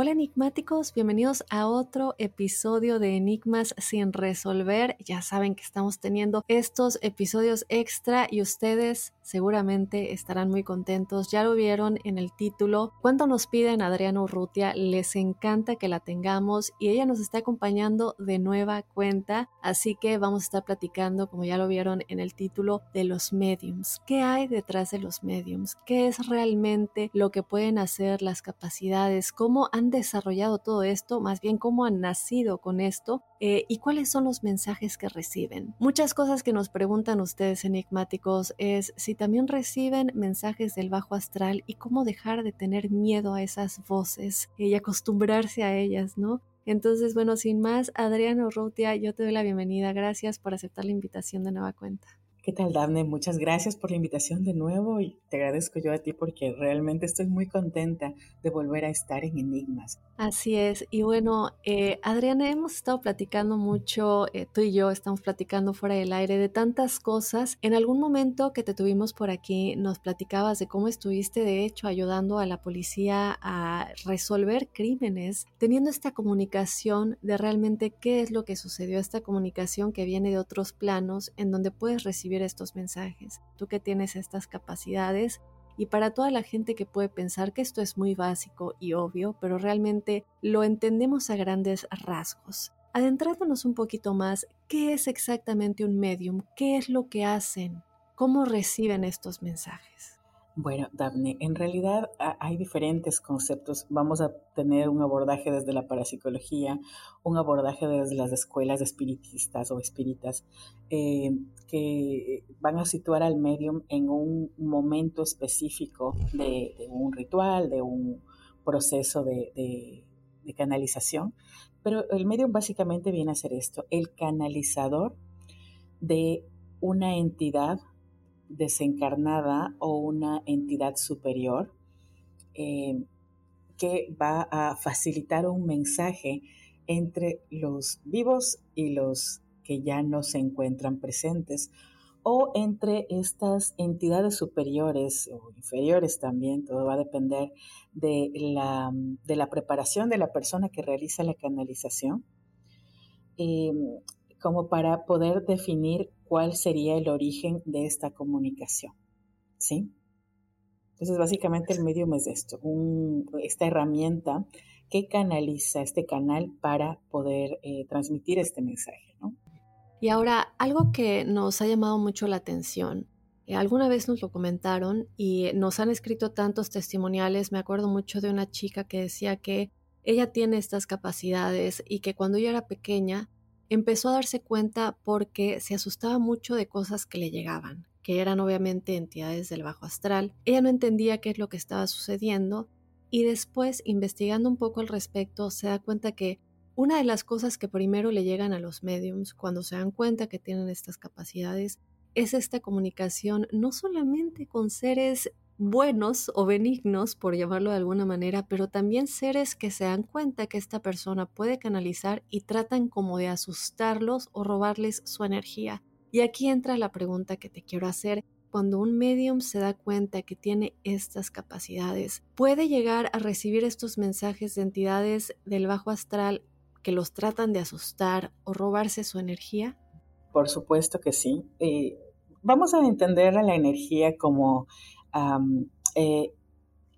Hola enigmáticos, bienvenidos a otro episodio de Enigmas sin resolver. Ya saben que estamos teniendo estos episodios extra y ustedes seguramente estarán muy contentos. Ya lo vieron en el título. ¿Cuánto nos piden Adriana Urrutia? Les encanta que la tengamos y ella nos está acompañando de nueva cuenta. Así que vamos a estar platicando, como ya lo vieron en el título, de los mediums. ¿Qué hay detrás de los mediums? ¿Qué es realmente lo que pueden hacer las capacidades? ¿Cómo han desarrollado todo esto? Más bien, ¿cómo han nacido con esto? Eh, ¿Y cuáles son los mensajes que reciben? Muchas cosas que nos preguntan ustedes enigmáticos es si también reciben mensajes del bajo astral y cómo dejar de tener miedo a esas voces y acostumbrarse a ellas, ¿no? Entonces, bueno, sin más, Adriana Urrutia, yo te doy la bienvenida. Gracias por aceptar la invitación de nueva cuenta. ¿Qué tal, Daphne? Muchas gracias por la invitación de nuevo y te agradezco yo a ti porque realmente estoy muy contenta de volver a estar en Enigmas. Así es. Y bueno, eh, Adriana, hemos estado platicando mucho, eh, tú y yo estamos platicando fuera del aire de tantas cosas. En algún momento que te tuvimos por aquí, nos platicabas de cómo estuviste, de hecho, ayudando a la policía a resolver crímenes, teniendo esta comunicación de realmente qué es lo que sucedió, esta comunicación que viene de otros planos en donde puedes recibir estos mensajes. Tú que tienes estas capacidades y para toda la gente que puede pensar que esto es muy básico y obvio, pero realmente lo entendemos a grandes rasgos. Adentrándonos un poquito más, ¿qué es exactamente un medium? ¿Qué es lo que hacen? ¿Cómo reciben estos mensajes? Bueno, Daphne, en realidad hay diferentes conceptos. Vamos a tener un abordaje desde la parapsicología, un abordaje desde las escuelas espiritistas o espíritas, eh, que van a situar al medium en un momento específico de, un ritual, de un proceso de, de, de canalización. Pero el medium básicamente viene a ser esto, el canalizador de una entidad desencarnada o una entidad superior eh, que va a facilitar un mensaje entre los vivos y los que ya no se encuentran presentes o entre estas entidades superiores o inferiores también, todo va a depender de la, de la preparación de la persona que realiza la canalización, eh, como para poder definir cuál sería el origen de esta comunicación. ¿Sí? Entonces, básicamente el medium es esto, esta herramienta que canaliza este canal para poder eh, transmitir este mensaje. ¿no? Y ahora, algo que nos ha llamado mucho la atención, eh, alguna vez nos lo comentaron y nos han escrito tantos testimoniales, me acuerdo mucho de una chica que decía que ella tiene estas capacidades y que cuando ella era pequeña, empezó a darse cuenta porque se asustaba mucho de cosas que le llegaban, que eran obviamente entidades del bajo astral. Ella no entendía qué es lo que estaba sucediendo y después, investigando un poco al respecto, se da cuenta que una de las cosas que primero le llegan a los mediums cuando se dan cuenta que tienen estas capacidades es esta comunicación no solamente con seres buenos o benignos, por llamarlo de alguna manera, pero también seres que se dan cuenta que esta persona puede canalizar y tratan como de asustarlos o robarles su energía. Y aquí entra la pregunta que te quiero hacer. Cuando un medium se da cuenta que tiene estas capacidades, ¿puede llegar a recibir estos mensajes de entidades del bajo astral que los tratan de asustar o robarse su energía? Por supuesto que sí. Eh, vamos a entender a la energía como eh,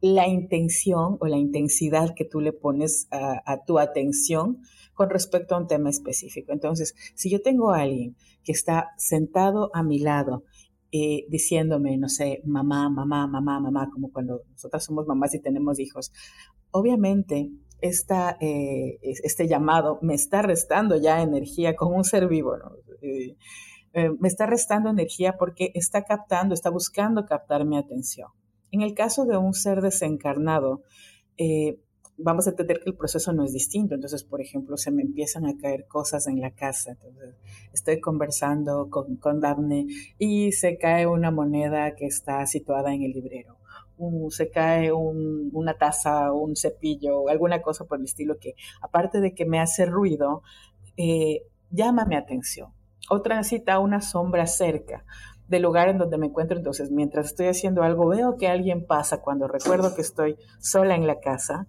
la intención o la intensidad que tú le pones a, tu atención con respecto a un tema específico. Entonces, si yo tengo a alguien que está sentado a mi lado eh, diciéndome, no sé, mamá, mamá, mamá, mamá, como cuando nosotras somos mamás y tenemos hijos, obviamente eh, este llamado me está restando ya energía con un ser vivo. ¿no? Me está restando energía porque está captando, está buscando captar mi atención. En el caso de un ser desencarnado, eh, vamos a entender que el proceso no es distinto. Entonces, por ejemplo, se me empiezan a caer cosas en la casa. Estoy conversando con, con Daphne y se cae una moneda que está situada en el librero. se cae una taza, un cepillo, alguna cosa por el estilo que, aparte de que me hace ruido, eh, llama mi atención o transita una sombra cerca del lugar en donde me encuentro. Entonces, mientras estoy haciendo algo, veo que alguien pasa cuando recuerdo que estoy sola en la casa.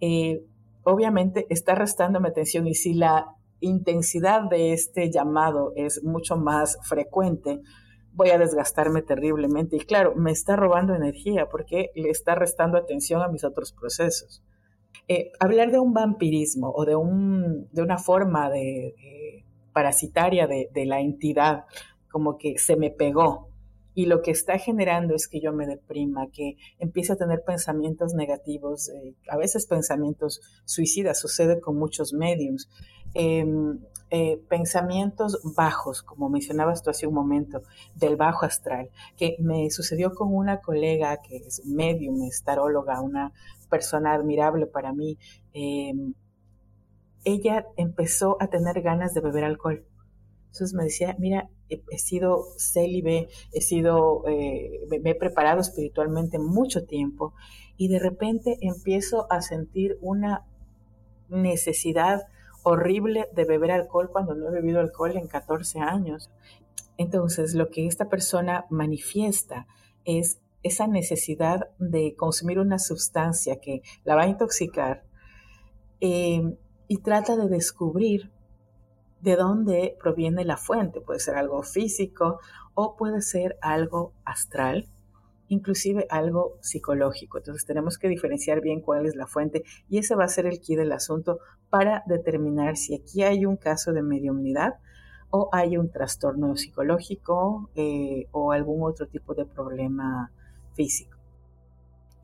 Eh, obviamente está restándome atención y si la intensidad de este llamado es mucho más frecuente, voy a desgastarme terriblemente. Y claro, me está robando energía porque le está restando atención a mis otros procesos. Eh, hablar de un vampirismo o de, un, de una forma de parasitaria de, la entidad, como que se me pegó. Y lo que está generando es que yo me deprima, que empiece a tener pensamientos negativos, eh, a veces pensamientos suicidas, sucede con muchos mediums. Em, eh, pensamientos bajos, como mencionabas tú hace un momento, del bajo astral, que me sucedió con una colega que es medium, es taróloga, una persona admirable para mí. Ella empezó a tener ganas de beber alcohol. Entonces me decía, mira, he, sido célibe, he sido, eh, me, he preparado espiritualmente mucho tiempo y de repente empiezo a sentir una necesidad horrible de beber alcohol cuando no he bebido alcohol en 14 años. Entonces, lo que esta persona manifiesta es esa necesidad de consumir una sustancia que la va a intoxicar, eh, y trata de descubrir de dónde proviene la fuente. Puede ser algo físico o puede ser algo astral, inclusive algo psicológico. Entonces tenemos que diferenciar bien cuál es la fuente y ese va a ser el key del asunto para determinar si aquí hay un caso de mediumnidad o hay un trastorno psicológico eh, o algún otro tipo de problema físico.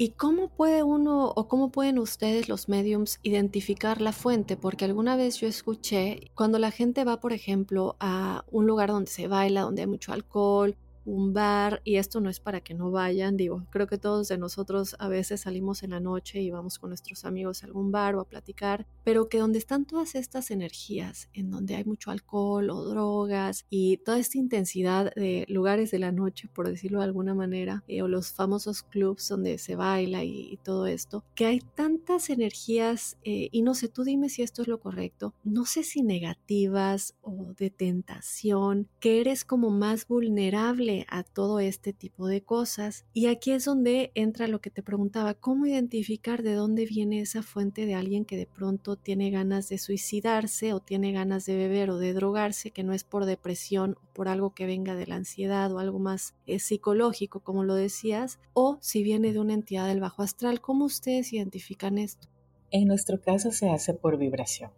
¿Y cómo puede uno o cómo pueden ustedes los mediums identificar la fuente? Porque alguna vez yo escuché, cuando la gente va, por ejemplo, a un lugar donde se baila, donde hay mucho alcohol, un bar, y esto no es para que no vayan, digo, creo que todos de nosotros a veces salimos en la noche y vamos con nuestros amigos a algún bar o a platicar, pero que donde están todas estas energías, en donde hay mucho alcohol o drogas y toda esta intensidad de lugares de la noche, por decirlo de alguna manera, eh, o los famosos clubs donde se baila y, todo esto, que hay tantas energías, eh, y no sé, tú dime si esto es lo correcto, no sé si negativas o de tentación, que eres como más vulnerable a todo este tipo de cosas. Y aquí es donde entra lo que te preguntaba, ¿cómo identificar de dónde viene esa fuente de alguien que de pronto tiene ganas de suicidarse o tiene ganas de beber o de drogarse, que no es por depresión o por algo que venga de la ansiedad o algo más eh, psicológico, como lo decías, o si viene de una entidad del bajo astral? ¿Cómo ustedes identifican esto? En nuestro caso se hace por vibración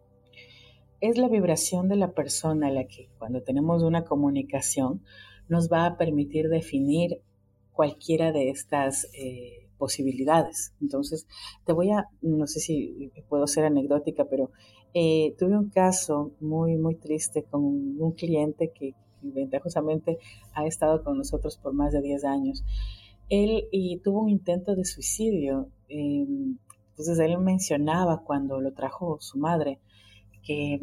es la vibración de la persona la que cuando tenemos una comunicación nos va a permitir definir cualquiera de estas eh, posibilidades. Entonces, te voy a, no sé si puedo ser anecdótica, pero eh, tuve un caso muy, muy triste con un cliente que ventajosamente ha estado con nosotros por más de 10 años. Él tuvo un intento de suicidio. Em, entonces, él mencionaba cuando lo trajo su madre que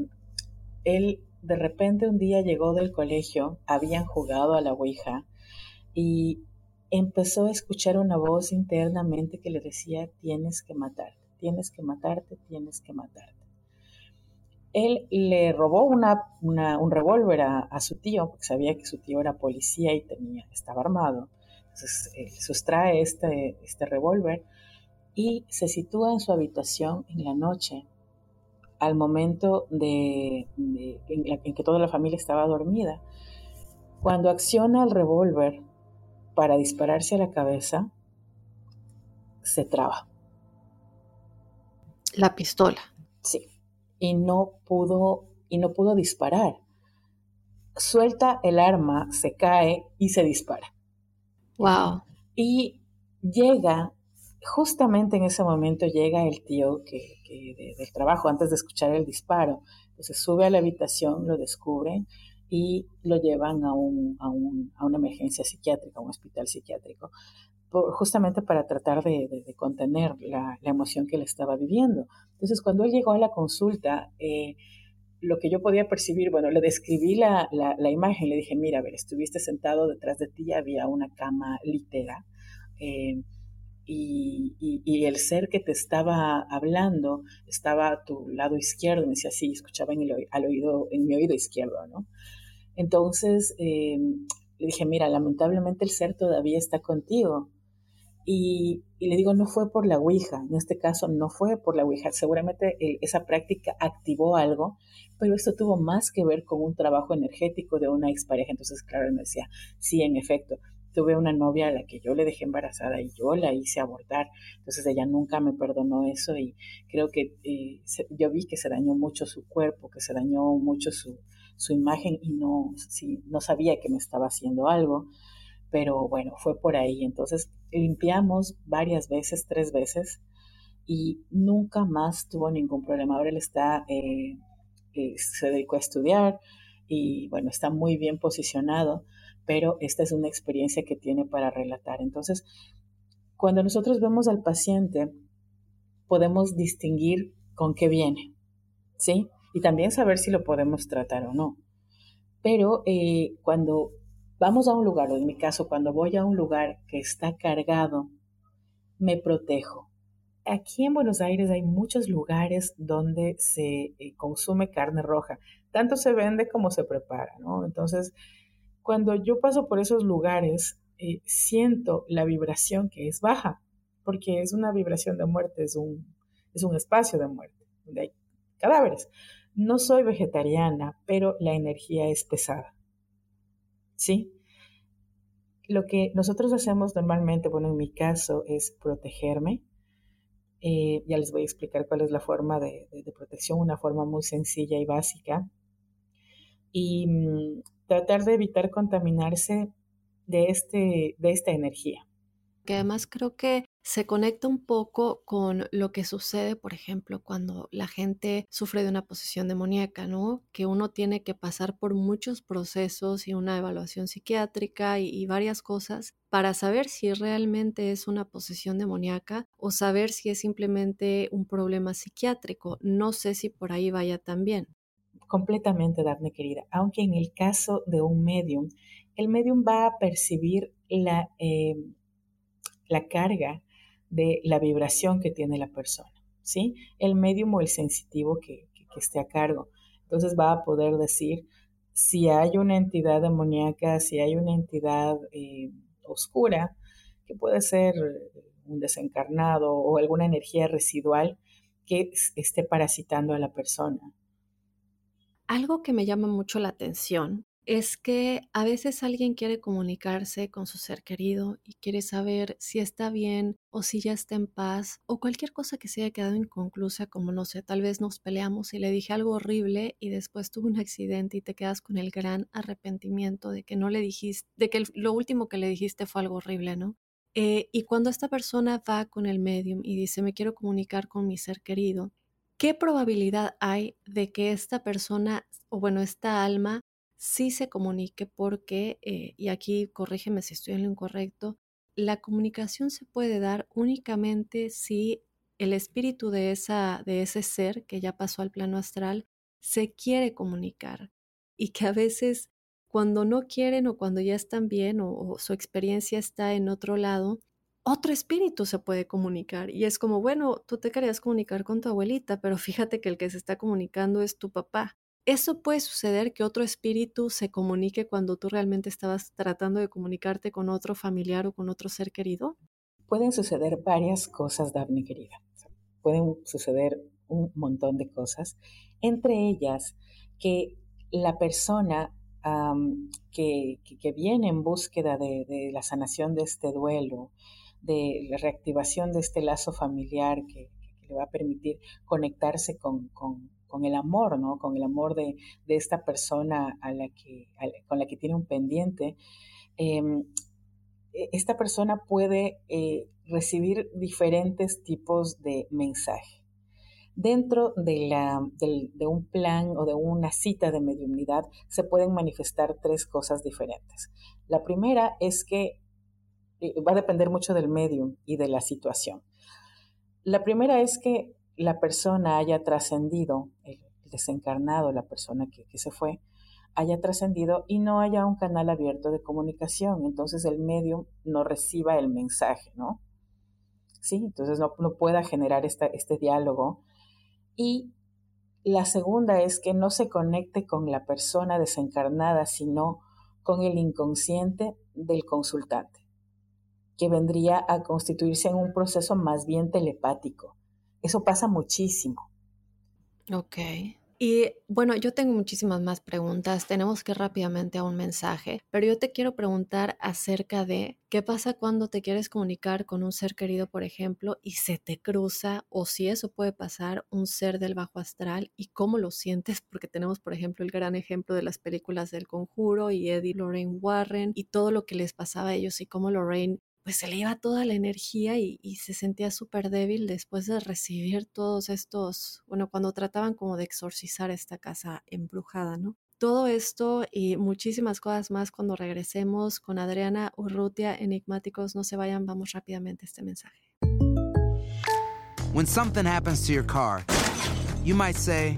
él de repente un día llegó del colegio, habían jugado a la Ouija y empezó a escuchar una voz internamente que le decía, tienes que matarte, tienes que matarte, tienes que matarte. Él le robó un revólver a, su tío, porque sabía que su tío era policía y tenía, estaba armado. Entonces eh, sustrae este, este revólver y se sitúa en su habitación en la noche al momento de, en, que toda la familia estaba dormida. Cuando acciona el revólver para dispararse a la cabeza, se traba. La pistola. Sí. Y no pudo, y no pudo disparar. Suelta el arma, se cae y se dispara. Wow. Y llega justamente en ese momento llega el tío que, del trabajo antes de escuchar el disparo. Entonces sube a la habitación, lo descubren y lo llevan a, un, a, un, a una emergencia psiquiátrica, a un hospital psiquiátrico, justamente para tratar de, contener la, emoción que él estaba viviendo. Entonces cuando él llegó a la consulta, eh, lo que yo podía percibir, bueno, le describí la, la, imagen, le dije, mira, a ver, estuviste sentado detrás de ti, había una cama litera. Eh, y, el ser que te estaba hablando estaba a tu lado izquierdo, me decía así, escuchaba en, al oído, en mi oído izquierdo, ¿no? Entonces em, le dije, mira, lamentablemente el ser todavía está contigo. Y, le digo, no fue por la Ouija, en este caso no fue por la Ouija, seguramente esa práctica activó algo, pero esto tuvo más que ver con un trabajo energético de una expareja. Entonces, claro, él me decía, sí, en efecto, tuve una novia a la que yo le dejé embarazada y yo la hice abortar. Entonces ella nunca me perdonó eso y creo que eh, yo vi que se dañó mucho su cuerpo, que se dañó mucho su, su imagen y no, sí, no sabía que me estaba haciendo algo. Pero bueno, fue por ahí. Entonces limpiamos varias veces, tres veces, y nunca más tuvo ningún problema. Ahora él está, eh, eh, se dedicó a estudiar y bueno, está muy bien posicionado pero esta es una experiencia que tiene para relatar. Entonces, cuando nosotros vemos al paciente, podemos distinguir con qué viene, ¿sí? Y también saber si lo podemos tratar o no. Pero eh, cuando vamos a un lugar, o en mi caso, cuando voy a un lugar que está cargado, me protejo. Aquí en Buenos Aires hay muchos lugares donde se eh, consume carne roja. Tanto se vende como se prepara, ¿no? Entonces, cuando yo paso por esos lugares, eh, siento la vibración que es baja, porque es una vibración de muerte, es un, es un espacio de muerte, donde hay cadáveres. No soy vegetariana, pero la energía es pesada. ¿Sí? Lo que nosotros hacemos normalmente, bueno, en mi caso, es protegerme. Eh, ya les voy a explicar cuál es la forma de, de protección, una forma muy sencilla y básica. Y mm, tratar de evitar contaminarse de, este, de esta energía. Que además creo que se conecta un poco con lo que sucede, por ejemplo, cuando la gente sufre de una posesión demoníaca, ¿no? Que uno tiene que pasar por muchos procesos y una evaluación psiquiátrica y, y, varias cosas para saber si realmente es una posesión demoníaca o saber si es simplemente un problema psiquiátrico. No sé si por ahí vaya también completamente, Daphne querida, aunque en el caso de un medium, el medium va a percibir la, eh, la carga de la vibración que tiene la persona, ¿sí? El medium o el sensitivo que, esté a cargo. Entonces va a poder decir si hay una entidad demoníaca, si hay una entidad eh, oscura, que puede ser un desencarnado o alguna energía residual que esté parasitando a la persona. Algo que me llama mucho la atención es que a veces alguien quiere comunicarse con su ser querido y quiere saber si está bien o si ya está en paz o cualquier cosa que se haya quedado inconclusa, como no sé, tal vez nos peleamos y le dije algo horrible y después tuvo un accidente y te quedas con el gran arrepentimiento de que no le dijiste, de que lo último que le dijiste fue algo horrible, ¿no? Eh, y cuando esta persona va con el medium y dice, me quiero comunicar con mi ser querido, ¿qué probabilidad hay de que esta persona, o bueno, esta alma, sí se comunique? Porque, eh, y aquí corrígeme si estoy en lo incorrecto, la comunicación se puede dar únicamente si el espíritu de, esa, de ese ser que ya pasó al plano astral se quiere comunicar y que a veces cuando no quieren o cuando ya están bien o, su experiencia está en otro lado, otro espíritu se puede comunicar. Y es como, bueno, tú te querías comunicar con tu abuelita, pero fíjate que el que se está comunicando es tu papá. Eso puede suceder que otro espíritu se comunique cuando tú realmente estabas tratando de comunicarte con otro familiar o con otro ser querido. Pueden suceder varias cosas, Daphne querida. Pueden suceder un montón de cosas, entre ellas que la persona que, viene en búsqueda de, la sanación de este duelo, de la reactivación de este lazo familiar que, le va a permitir conectarse con, el amor, ¿no? Con el amor de, esta persona a la que, con la que tiene un pendiente. Em, e, esta persona puede eh, recibir diferentes tipos de mensajes Dentro de, la, de, un plan o de una cita de mediunidad se pueden manifestar tres cosas diferentes. La primera es que va a depender mucho del medium y de la situación. La primera es que la persona haya trascendido, el desencarnado, la persona que, se fue, haya trascendido y no haya un canal abierto de comunicación. Entonces el medium no reciba el mensaje, ¿no? Sí, entonces no, pueda generar este diálogo y la segunda es que no se conecte con la persona desencarnada, sino con el inconsciente del consultante, que vendría a constituirse en un proceso más bien telepático. Eso pasa muchísimo. Ok. Y bueno, yo tengo muchísimas más preguntas. Tenemos que ir rápidamente a un mensaje, pero yo te quiero preguntar acerca de qué pasa cuando te quieres comunicar con un ser querido, por ejemplo, y se te cruza, o si eso puede pasar, un ser del bajo astral y cómo lo sientes, porque tenemos, por ejemplo, el gran ejemplo de las películas del conjuro y Eddie Lorraine Warren y todo lo que les pasaba a ellos y cómo Lorraine pues se le iba toda la energía y, se sentía súper débil después de recibir todos estos, bueno, cuando trataban como de exorcizar esta casa embrujada, ¿no? Todo esto y muchísimas cosas más cuando regresemos con Adriana Urrutia, Enigmáticos. No se vayan, vamos rápidamente a este mensaje. When something happens to your car, you might say,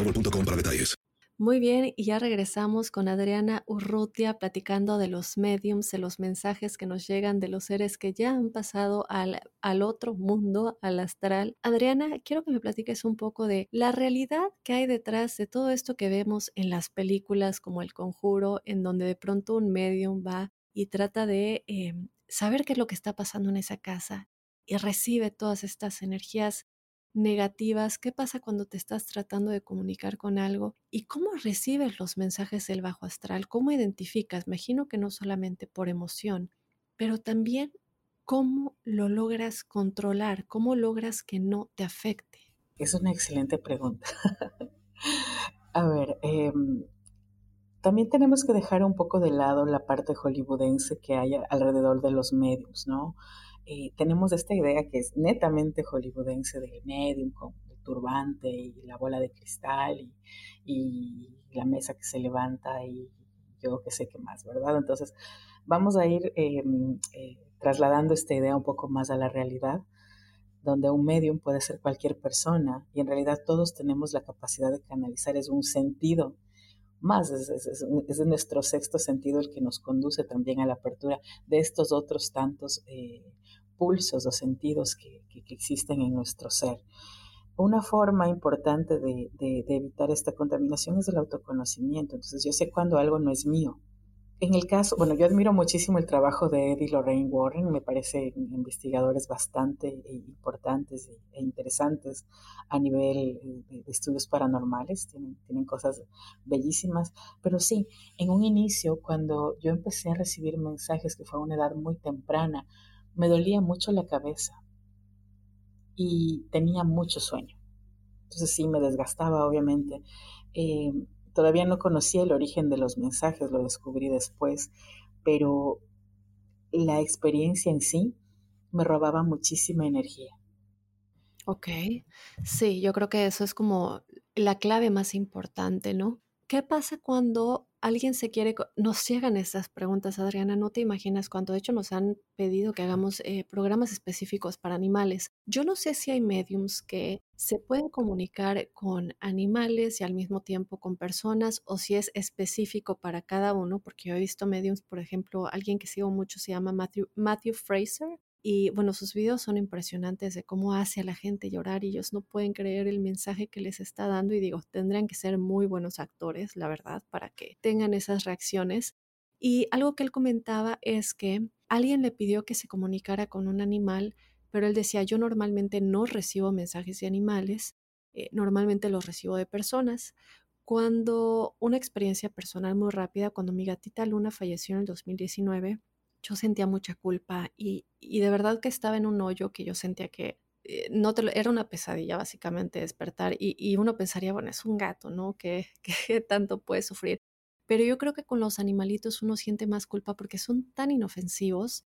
Muy bien, y ya regresamos con Adriana Urrutia platicando de los mediums, de los mensajes que nos llegan de los seres que ya han pasado al, al otro mundo, al astral. Adriana, quiero que me platiques un poco de la realidad que hay detrás de todo esto que vemos en las películas como El Conjuro, en donde de pronto un medium va y trata de em, saber qué es lo que está pasando en esa casa y recibe todas estas energías negativas, qué pasa cuando te estás tratando de comunicar con algo y cómo recibes los mensajes del bajo astral, cómo identificas, imagino que no solamente por emoción, pero también cómo lo logras controlar, cómo logras que no te afecte. Es una excelente pregunta. A ver, em, también tenemos que dejar un poco de lado la parte hollywoodense que hay alrededor de los medios, ¿no? Eh, tenemos esta idea que es netamente hollywoodense del medium, con el turbante y la bola de cristal y, y la mesa que se levanta y yo qué sé qué más, ¿verdad? Entonces, vamos a ir em, eh, trasladando esta idea un poco más a la realidad, donde un medium puede ser cualquier persona y en realidad todos tenemos la capacidad de canalizar, es un sentido más, es, nuestro sexto sentido el que nos conduce también a la apertura de estos otros tantos eh, pulsos o sentidos que, existen en nuestro ser. Una forma importante de, evitar esta contaminación es el autoconocimiento. Entonces yo sé cuando algo no es mío, en el caso, bueno, yo admiro muchísimo el trabajo de Eddie Lorraine Warren, me parecen investigadores bastante eh, importantes e interesantes a nivel de, estudios paranormales, tienen, tienen cosas bellísimas, pero sí, en un inicio, cuando yo empecé a recibir mensajes, que fue a una edad muy temprana, me dolía mucho la cabeza y tenía mucho sueño. Entonces sí, me desgastaba, obviamente. Eh, Todavía no conocía el origen de los mensajes, lo descubrí después, pero la experiencia en sí me robaba muchísima energía. Ok, sí, yo creo que eso es como la clave más importante, ¿no? ¿Qué pasa cuando alguien se quiere, nos llegan estas preguntas, Adriana, no te imaginas cuánto, de hecho nos han pedido que hagamos eh, programas específicos para animales. Yo no sé si hay mediums que se pueden comunicar con animales y al mismo tiempo con personas o si es específico para cada uno, porque yo he visto mediums, por ejemplo, alguien que sigo mucho se llama Matthew, Matthew Fraser, y bueno, sus videos son impresionantes de cómo hace a la gente llorar y ellos no pueden creer el mensaje que les está dando y digo, tendrían que ser muy buenos actores, la verdad, para que tengan esas reacciones. Y algo que él comentaba es que alguien le pidió que se comunicara con un animal, pero él decía, yo normalmente no recibo mensajes de animales, eh, normalmente los recibo de personas. Cuando una experiencia personal muy rápida, cuando mi gatita Luna falleció en el 2019, yo sentía mucha culpa y, de verdad que estaba en un hoyo que yo sentía que eh, no te era una pesadilla básicamente despertar y, uno pensaría, bueno, es un gato, ¿no? ¿Qué, tanto puede sufrir? Pero yo creo que con los animalitos uno siente más culpa porque son tan inofensivos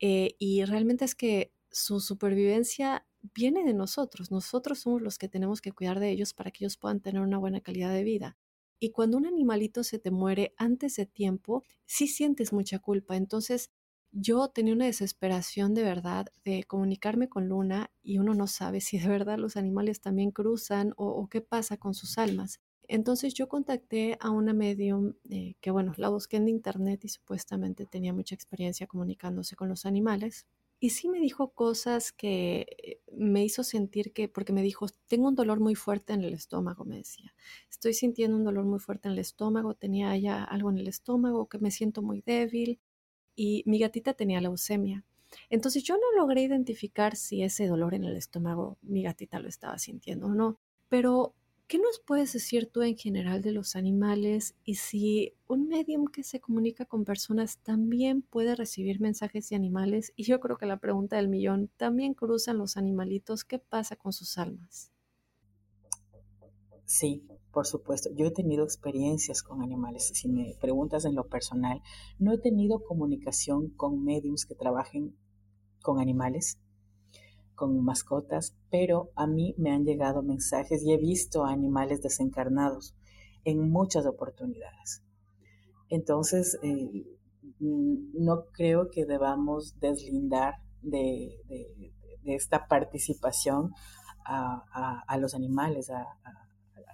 eh, y realmente es que su supervivencia viene de nosotros. Nosotros somos los que tenemos que cuidar de ellos para que ellos puedan tener una buena calidad de vida. Y cuando un animalito se te muere antes de tiempo, sí sientes mucha culpa. Entonces, yo tenía una desesperación de verdad de comunicarme con Luna y uno no sabe si de verdad los animales también cruzan o, qué pasa con sus almas. Entonces yo contacté a una medium eh, que, bueno, la busqué en internet y supuestamente tenía mucha experiencia comunicándose con los animales. Y sí me dijo cosas que eh, me hizo sentir que, porque me dijo, tengo un dolor muy fuerte en el estómago, me decía. Estoy sintiendo un dolor muy fuerte en el estómago, tenía ya algo en el estómago, que me siento muy débil. Y mi gatita tenía leucemia. Entonces yo no logré identificar si ese dolor en el estómago mi gatita lo estaba sintiendo o no. Pero ¿Qué nos puedes decir tú en general de los animales y si un medium que se comunica con personas también puede recibir mensajes de animales? Y yo creo que la pregunta del millón, ¿también cruzan los animalitos? ¿Qué pasa con sus almas? Sí, por supuesto. Yo he tenido experiencias con animales. Si me preguntas en lo personal, no he tenido comunicación con mediums que trabajen con animales con mascotas, pero a mí me han llegado mensajes y he visto animales desencarnados en muchas oportunidades. Entonces, eh, no creo que debamos deslindar de, esta participación a, los animales, a,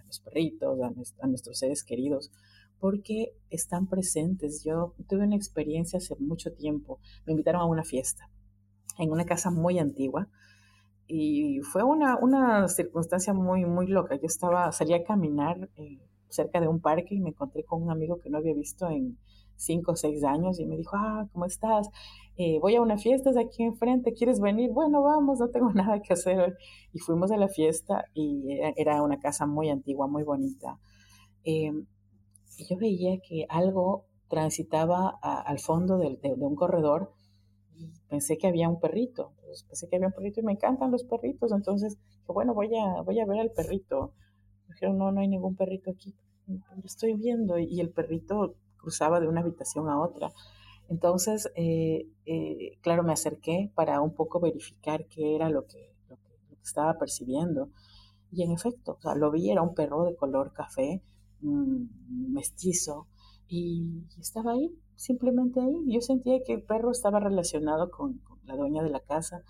los perritos, a, nuestros seres queridos, porque están presentes. Yo tuve una experiencia hace mucho tiempo, me invitaron a una fiesta en una casa muy antigua, y fue una, una circunstancia muy, muy loca. Yo estaba, salí a caminar eh, cerca de un parque y me encontré con un amigo que no había visto en cinco o seis años y me dijo, ah, ¿cómo estás? Eh, voy a una fiesta, es aquí enfrente, ¿quieres venir? Bueno, vamos, no tengo nada que hacer. Y fuimos a la fiesta y era una casa muy antigua, muy bonita. Y yo veía que algo transitaba al fondo de, de, un corredor y pensé que había un perrito. Pues, pensé que había un perrito y me encantan los perritos, entonces bueno, voy a, voy a ver al perrito. Me dijeron, no, no hay ningún perrito aquí. Lo estoy viendo y el perrito cruzaba de una habitación a otra. Entonces, eh, eh, claro, me acerqué para un poco verificar qué era lo que, lo que, estaba percibiendo. Y en efecto, o sea, lo vi, era un perro de color café, mm, mestizo, y estaba ahí, simplemente ahí. Yo sentía que el perro estaba relacionado con, la dueña de la casa,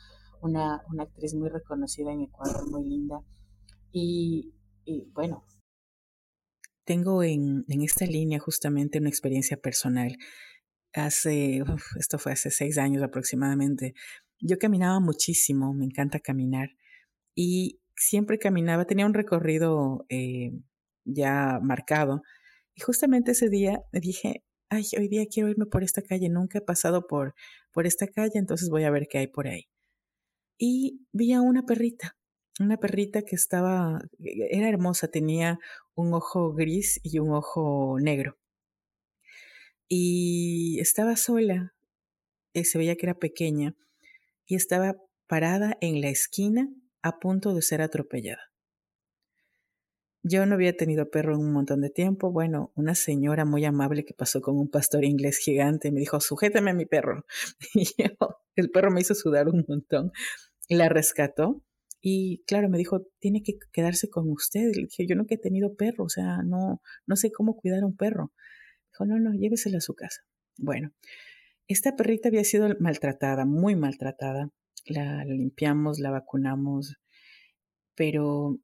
una, una, actriz muy reconocida en Ecuador, muy linda. Y, bueno, tengo en, en, esta línea justamente una experiencia personal. Hace, esto fue hace seis años aproximadamente, yo caminaba muchísimo, me encanta caminar, y siempre caminaba, tenía un recorrido eh, ya marcado, y justamente ese día me dije, ay, hoy día quiero irme por esta calle, nunca he pasado por, por esta calle, entonces voy a ver qué hay por ahí. Y vi a una perrita, una perrita que estaba, era hermosa, tenía un ojo gris y un ojo negro. Y estaba sola, eh, se veía que era pequeña, y estaba parada en la esquina a punto de ser atropellada. Yo no había tenido perro en un montón de tiempo. Bueno, una señora muy amable que pasó con un pastor inglés gigante me dijo, sujétame a mi perro. Y el perro me hizo sudar un montón. La rescató y claro, me dijo, tiene que quedarse con usted. Le dije, yo nunca he tenido perro, o sea, no, no sé cómo cuidar a un perro. Dijo, no, no, llévesela a su casa. Bueno, esta perrita había sido maltratada, muy maltratada. La limpiamos, la vacunamos, pero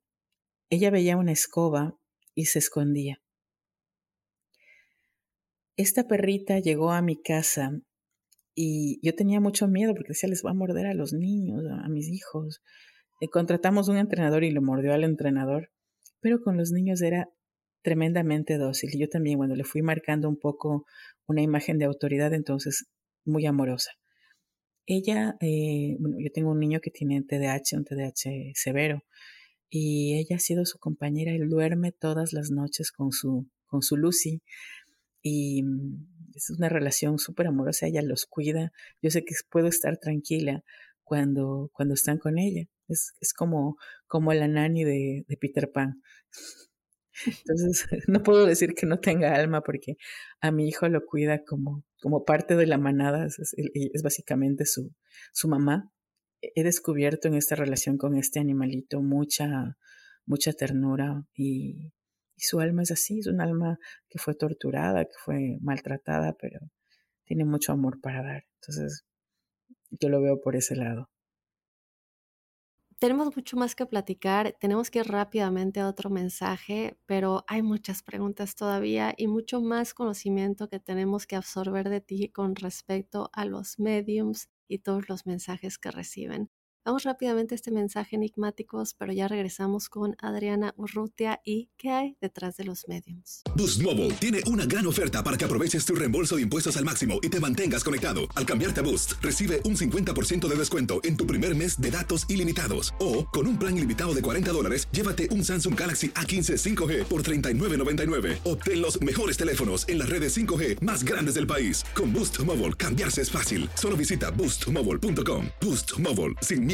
ella veía una escoba y se escondía. Esta perrita llegó a mi casa y yo tenía mucho miedo porque decía, les va a morder a los niños, a mis hijos. Y contratamos un entrenador y lo mordió al entrenador, pero con los niños era tremendamente dócil. Y yo también, bueno, le fui marcando un poco una imagen de autoridad, entonces muy amorosa. Ella, eh, bueno, yo tengo un niño que tiene TDAH, un TDAH severo, y ella ha sido su compañera, él duerme todas las noches con su, con su Lucy y mm, es una relación súper amorosa, ella los cuida, yo sé que puedo estar tranquila cuando, cuando están con ella, es, es como, como la nani de, de Peter Pan. Entonces, no puedo decir que no tenga alma porque a mi hijo lo cuida como, como parte de la manada, es, es básicamente su, su mamá he descubierto en esta relación con este animalito mucha, mucha ternura y, su alma es así, es un alma que fue torturada, que fue maltratada, pero tiene mucho amor para dar. Entonces, yo lo veo por ese lado. Tenemos mucho más que platicar, tenemos que ir rápidamente a otro mensaje, pero hay muchas preguntas todavía y mucho más conocimiento que tenemos que absorber de ti con respecto a los mediums y todos los mensajes que reciben. Vamos rápidamente a este mensaje enigmáticos, pero ya regresamos con Adriana Urrutia y qué hay detrás de los mediums. Boost Mobile tiene una gran oferta para que aproveches tu reembolso de impuestos al máximo y te mantengas conectado. Al cambiarte a Boost, recibe un 50% de descuento en tu primer mes de datos ilimitados. O, con un plan ilimitado de 40 dólares, llévate un Samsung Galaxy A15 5G por 39.99. Obtén los mejores teléfonos en las redes 5G más grandes del país. Con Boost Mobile, cambiarse es fácil. Solo visita boostmobile.com. Boost Mobile, sin miedo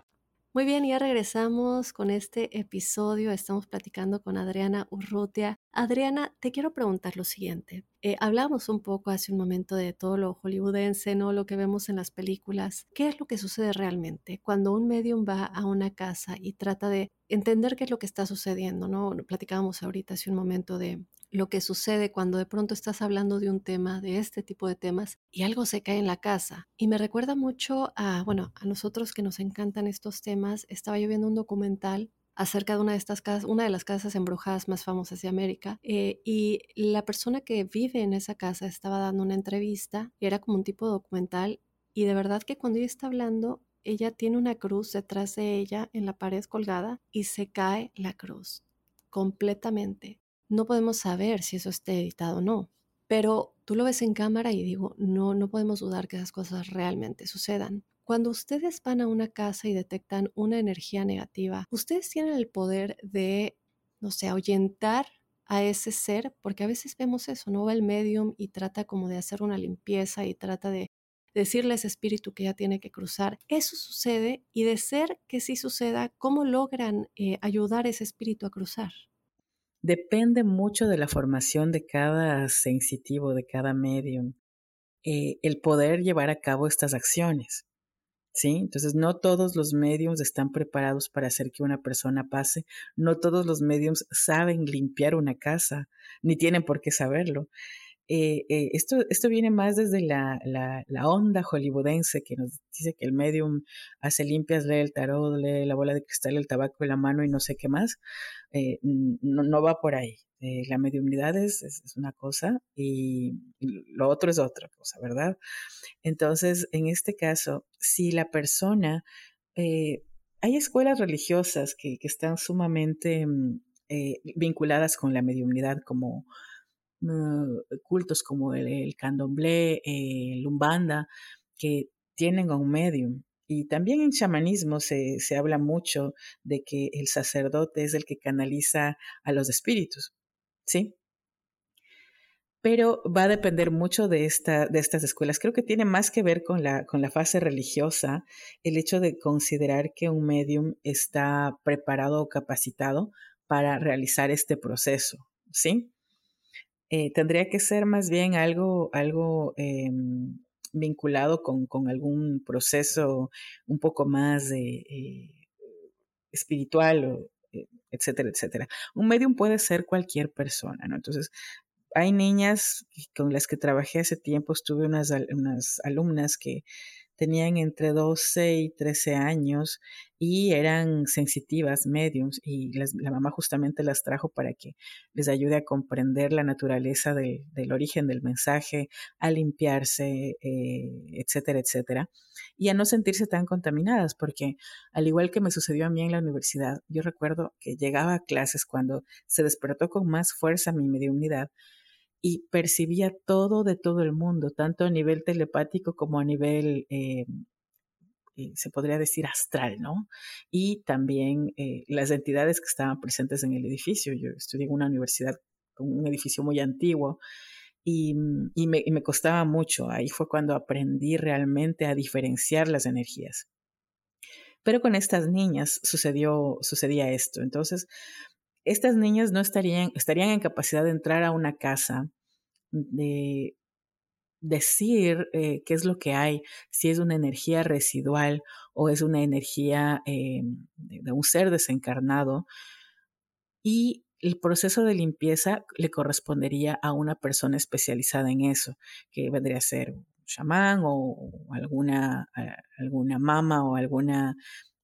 Muy bien, ya regresamos con este episodio. Estamos platicando con Adriana Urrutia. Adriana, te quiero preguntar lo siguiente. Eh, hablamos un poco hace un momento de todo lo hollywoodense, ¿no? Lo que vemos en las películas. ¿Qué es lo que sucede realmente cuando un medium va a una casa y trata de entender qué es lo que está sucediendo, ¿no? Platicábamos ahorita hace un momento de lo que sucede cuando de pronto estás hablando de un tema, de este tipo de temas, y algo se cae en la casa. Y me recuerda mucho a, bueno, a nosotros que nos encantan estos temas. Estaba yo viendo un documental acerca de una de estas casas, una de las casas embrujadas más famosas de América. Eh, y la persona que vive en esa casa estaba dando una entrevista y era como un tipo documental. Y de verdad que cuando ella está hablando, ella tiene una cruz detrás de ella en la pared colgada y se cae la cruz completamente. No podemos saber si eso esté editado o no, pero tú lo ves en cámara y digo, no, no podemos dudar que esas cosas realmente sucedan. Cuando ustedes van a una casa y detectan una energía negativa, ustedes tienen el poder de, no sé, ahuyentar a ese ser, porque a veces vemos eso, ¿no? Va el medium y trata como de hacer una limpieza y trata de decirle a ese espíritu que ya tiene que cruzar. Eso sucede y de ser que sí suceda, ¿cómo logran eh, ayudar a ese espíritu a cruzar? Depende mucho de la formación de cada sensitivo, de cada medium, eh, el poder llevar a cabo estas acciones. ¿sí? Entonces, no todos los mediums están preparados para hacer que una persona pase, no todos los mediums saben limpiar una casa, ni tienen por qué saberlo. Eh, eh, esto, esto viene más desde la, la, onda hollywoodense que nos dice que el medium hace limpias, lee el tarot, lee la bola de cristal, el tabaco en la mano y no sé qué más. Eh, no, no, va por ahí. la mediumnidad es, es, una cosa y lo otro es otra cosa, ¿verdad? Entonces, en este caso, si la persona, hay escuelas religiosas que, que están sumamente mm, vinculadas con la mediumnidad como cultos como el, candomblé, el umbanda, que tienen un medium. Y también en chamanismo se, se habla mucho de que el sacerdote es el que canaliza a los espíritus, ¿sí? pero va a depender mucho de, esta, de estas escuelas. Creo que tiene más que ver con la, con la fase religiosa, el hecho de considerar que un medium está preparado o capacitado para realizar este proceso, ¿sí? Eh, tendría que ser más bien algo, algo em, vinculado con, con, algún proceso un poco más eh, espiritual, eh, etcétera, etcétera. Un medium puede ser cualquier persona, ¿no? Entonces, hay niñas con las que trabajé hace tiempo, estuve unas, unas alumnas que tenían entre 12 y 13 años y eran sensitivas, mediums, y la mamá justamente las trajo para que les ayude a comprender la naturaleza del, origen del mensaje, a limpiarse, eh, etcétera, etcétera, y a no sentirse tan contaminadas, porque al igual que me sucedió a mí en la universidad, yo recuerdo que llegaba a clases cuando se despertó con más fuerza mi mediunidad, y percibía todo de todo el mundo, tanto a nivel telepático como a nivel, eh, eh, se podría decir, astral, ¿no? Y también eh, las entidades que estaban presentes en el edificio. Yo estudié en una universidad un edificio muy antiguo y, y, me, y me costaba mucho. Ahí fue cuando aprendí realmente a diferenciar las energías. Pero con estas niñas sucedió, sucedía esto. Entonces, estas niñas no estarían, estarían en capacidad de entrar a una casa, de decir eh, qué es lo que hay, si es una energía residual o es una energía eh, de, un ser desencarnado. Y el proceso de limpieza le correspondería a una persona especializada en eso, que vendría a ser un chamán o alguna, alguna mama o alguna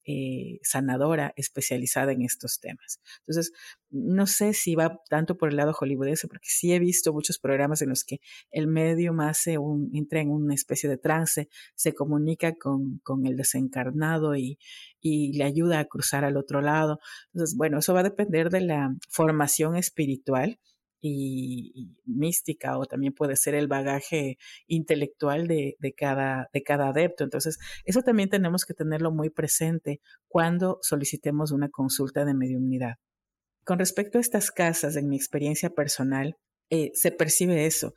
eh, sanadora especializada en estos temas. Entonces, no sé si va tanto por el lado hollywoodense, porque sí he visto muchos programas en los que el medio hace un, entra en una especie de trance, se comunica con, con el desencarnado y, y le ayuda a cruzar al otro lado. Entonces, bueno, eso va a depender de la formación espiritual y, mística o también puede ser el bagaje intelectual de, de, cada, de cada adepto. Entonces, eso también tenemos que tenerlo muy presente cuando solicitemos una consulta de mediunidad. Con respecto a estas casas, en mi experiencia personal, eh, se percibe eso.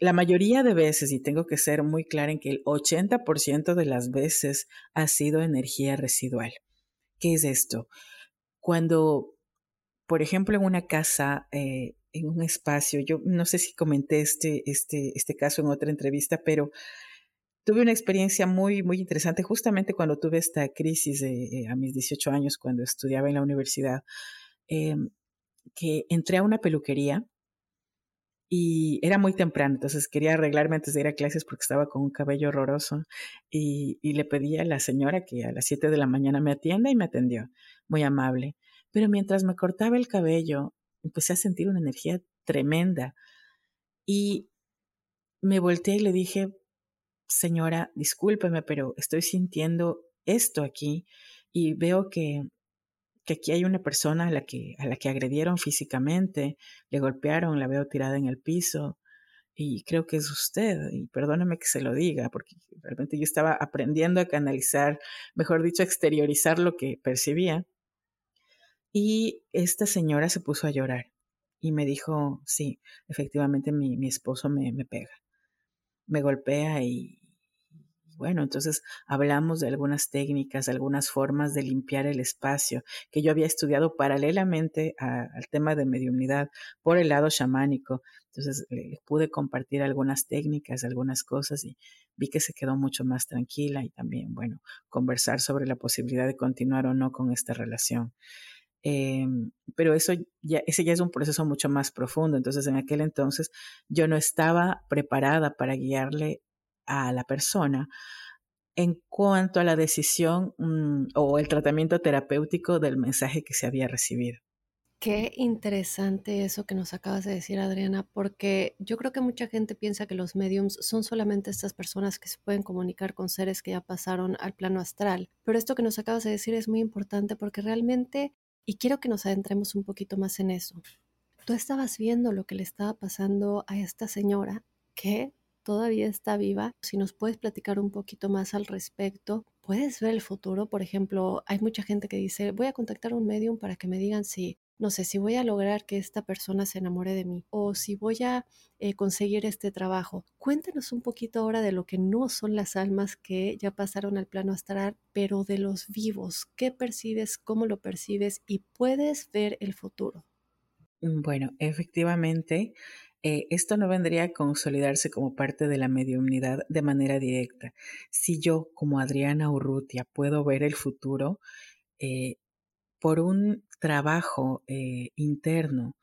la mayoría de veces, y tengo que ser muy clara en que el 80% de las veces ha sido energía residual. ¿Qué es esto? Cuando por ejemplo, en una casa, eh, en un espacio, yo no sé si comenté este, este, este caso en otra entrevista, pero tuve una experiencia muy, muy interesante justamente cuando tuve esta crisis de, eh, a mis 18 años, cuando estudiaba en la universidad, eh, que entré a una peluquería y era muy temprano, entonces quería arreglarme antes de ir a clases porque estaba con un cabello horroroso y, y le pedí a la señora que a las 7 de la mañana me atienda y me atendió, muy amable. Pero mientras me cortaba el cabello, empecé a sentir una energía tremenda. Y me volteé y le dije, señora, discúlpeme, pero estoy sintiendo esto aquí y veo que, que aquí hay una persona a la, que, a la que agredieron físicamente, le golpearon, la veo tirada en el piso y creo que es usted, y perdóname que se lo diga, porque realmente yo estaba aprendiendo a canalizar, mejor dicho, a exteriorizar lo que percibía. Y esta señora se puso a llorar y me dijo, sí, efectivamente mi, mi esposo me, me pega, me golpea y, bueno, entonces hablamos de algunas técnicas, algunas formas de limpiar el espacio que yo había estudiado paralelamente al tema de mediunidad por el lado chamánico. Entonces pude compartir algunas técnicas, algunas cosas y vi que se quedó mucho más tranquila y también, bueno, conversar sobre la posibilidad de continuar o no con esta relación. Em, pero eso ya, ese ya es un proceso mucho más profundo. Entonces, en aquel entonces yo no estaba preparada para guiarle a la persona en cuanto a la decisión mm, o el tratamiento terapéutico del mensaje que se había recibido. Qué interesante eso que nos acabas de decir, Adriana, porque yo creo que mucha gente piensa que los mediums son solamente estas personas que se pueden comunicar con seres que ya pasaron al plano astral. Pero esto que nos acabas de decir es muy importante porque realmente, y quiero que nos adentremos un poquito más en eso, tú estabas viendo lo que le estaba pasando a esta señora que todavía está viva. Si nos puedes platicar un poquito más al respecto, puedes ver el futuro. Por ejemplo, hay mucha gente que dice, voy a contactar a un medium para que me digan si, no sé, si voy a lograr que esta persona se enamore de mí o si voy a eh, conseguir este trabajo. Cuéntanos un poquito ahora de lo que no son las almas que ya pasaron al plano astral, pero de los vivos. ¿Qué percibes? ¿Cómo lo percibes? Y puedes ver el futuro. Bueno, efectivamente, eh, esto no vendría a consolidarse como parte de la mediunidad de manera directa. Si yo, como Adriana Urrutia, puedo ver el futuro eh, por un trabajo eh, interno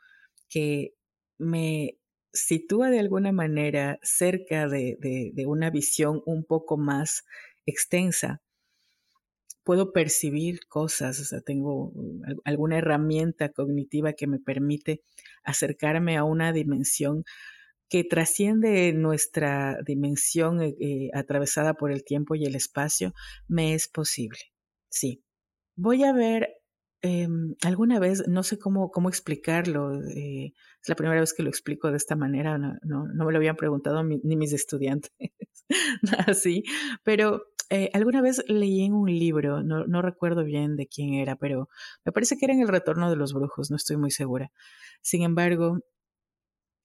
que me sitúa de alguna manera cerca de, de una visión un poco más extensa, puedo percibir cosas, o sea, tengo alguna herramienta cognitiva que me permite acercarme a una dimensión que trasciende nuestra dimensión eh, eh, atravesada por el tiempo y el espacio, me es posible. Sí. Voy a ver em, alguna vez, no sé cómo, cómo explicarlo, eh, es la primera vez que lo explico de esta manera, no, no, me lo habían preguntado ni mis estudiantes, así, pero eh, alguna vez leí en un libro, no, no, recuerdo bien de quién era, pero me parece que era en El Retorno de los Brujos, no estoy muy segura. Sin embargo,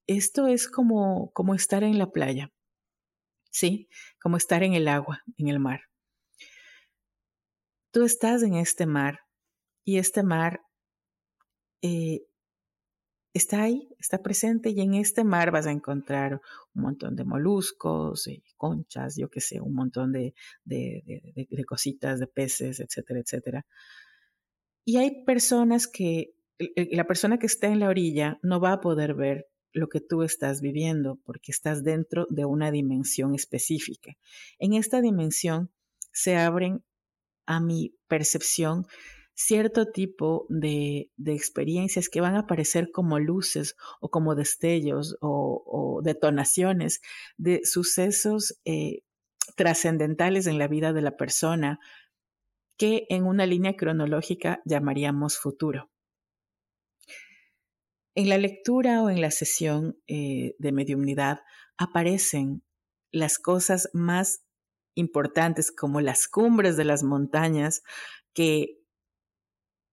esto es como, como estar en la playa, ¿sí? Como estar en el agua, en el mar. Tú estás en este mar y este mar eh, está ahí, está presente y en este mar vas a encontrar un montón de moluscos, y conchas, yo qué sé, un montón de, de, de, cositas, de peces, etcétera, etcétera. Y hay personas que, la persona que está en la orilla no va a poder ver lo que tú estás viviendo porque estás dentro de una dimensión específica. En esta dimensión se abren a mi percepción cierto tipo de, experiencias que van a aparecer como luces o como destellos o, detonaciones de sucesos eh, trascendentales en la vida de la persona que en una línea cronológica llamaríamos futuro. En la lectura o en la sesión eh, de mediumnidad aparecen las cosas más importantes como las cumbres de las montañas que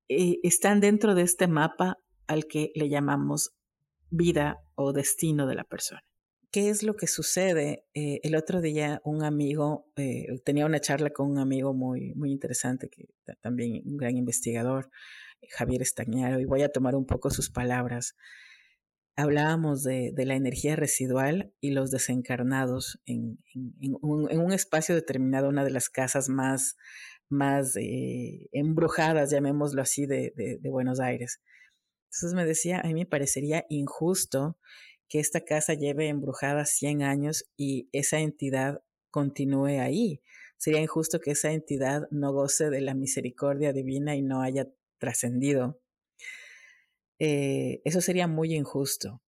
eh, están dentro de este mapa al que le llamamos vida o destino de la persona. ¿Qué es lo que sucede? Eh, el otro día un amigo, eh, tenía una charla con un amigo muy, muy interesante, que también un gran investigador, Javier Estañaro, y voy a tomar un poco sus palabras. Hablábamos de, la energía residual y los desencarnados en, un, en, un, espacio determinado, una de las casas más más eh, embrujadas, llamémoslo así, de, de, Buenos Aires. Entonces me decía, a mí me parecería injusto que esta casa lleve embrujada 100 años y esa entidad continúe ahí. Sería injusto que esa entidad no goce de la misericordia divina y no haya trascendido. Eh, eso sería muy injusto.